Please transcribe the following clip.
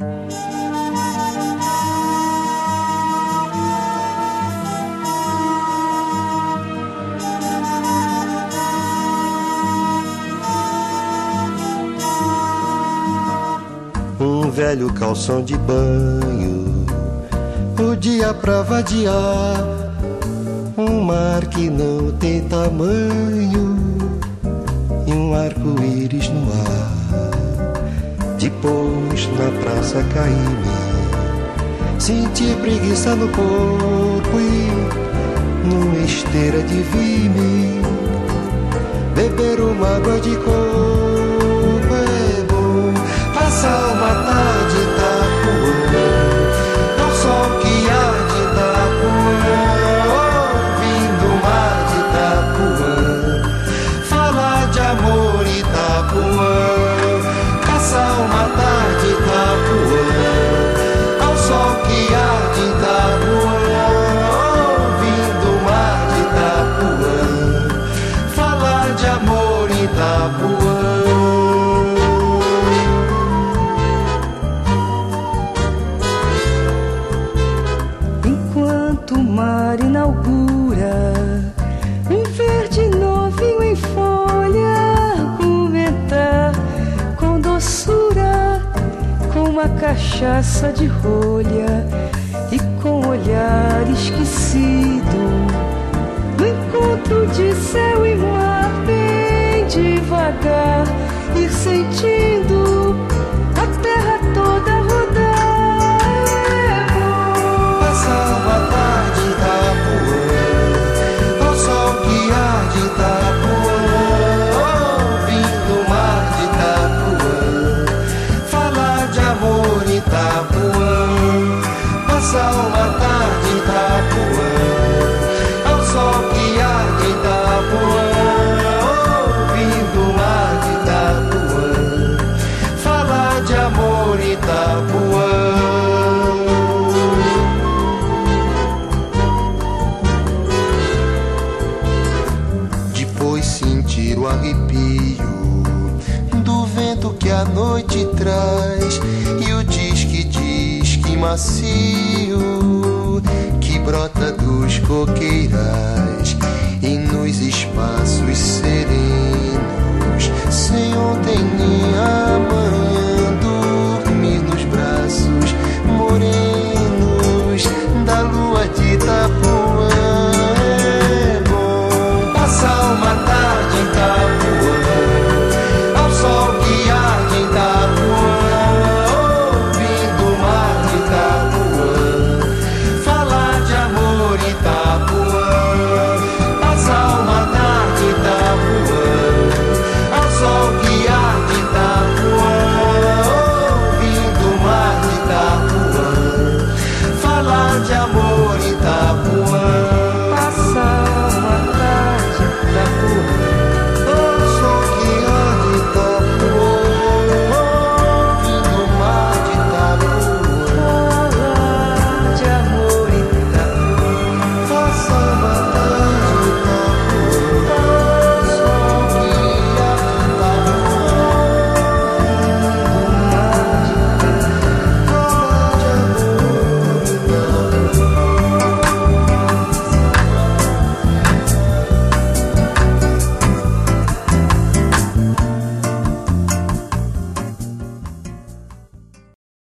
Um velho calção de banho, o dia pra vadiar, um mar que não tem tamanho e um arco-íris no ar. Depois na praça caí-me, senti preguiça no corpo e numa esteira de vime. Beber uma água de cachaça de rolha e com olhar esquecido. No encontro de céu e mar, bem devagar, ir sentindo a terra toda rodar. Passar uma tarde em Itapuã, ao sol que há de arrepio do vento que a noite traz. E o disque disque macio que brota dos coqueirais e nos espaços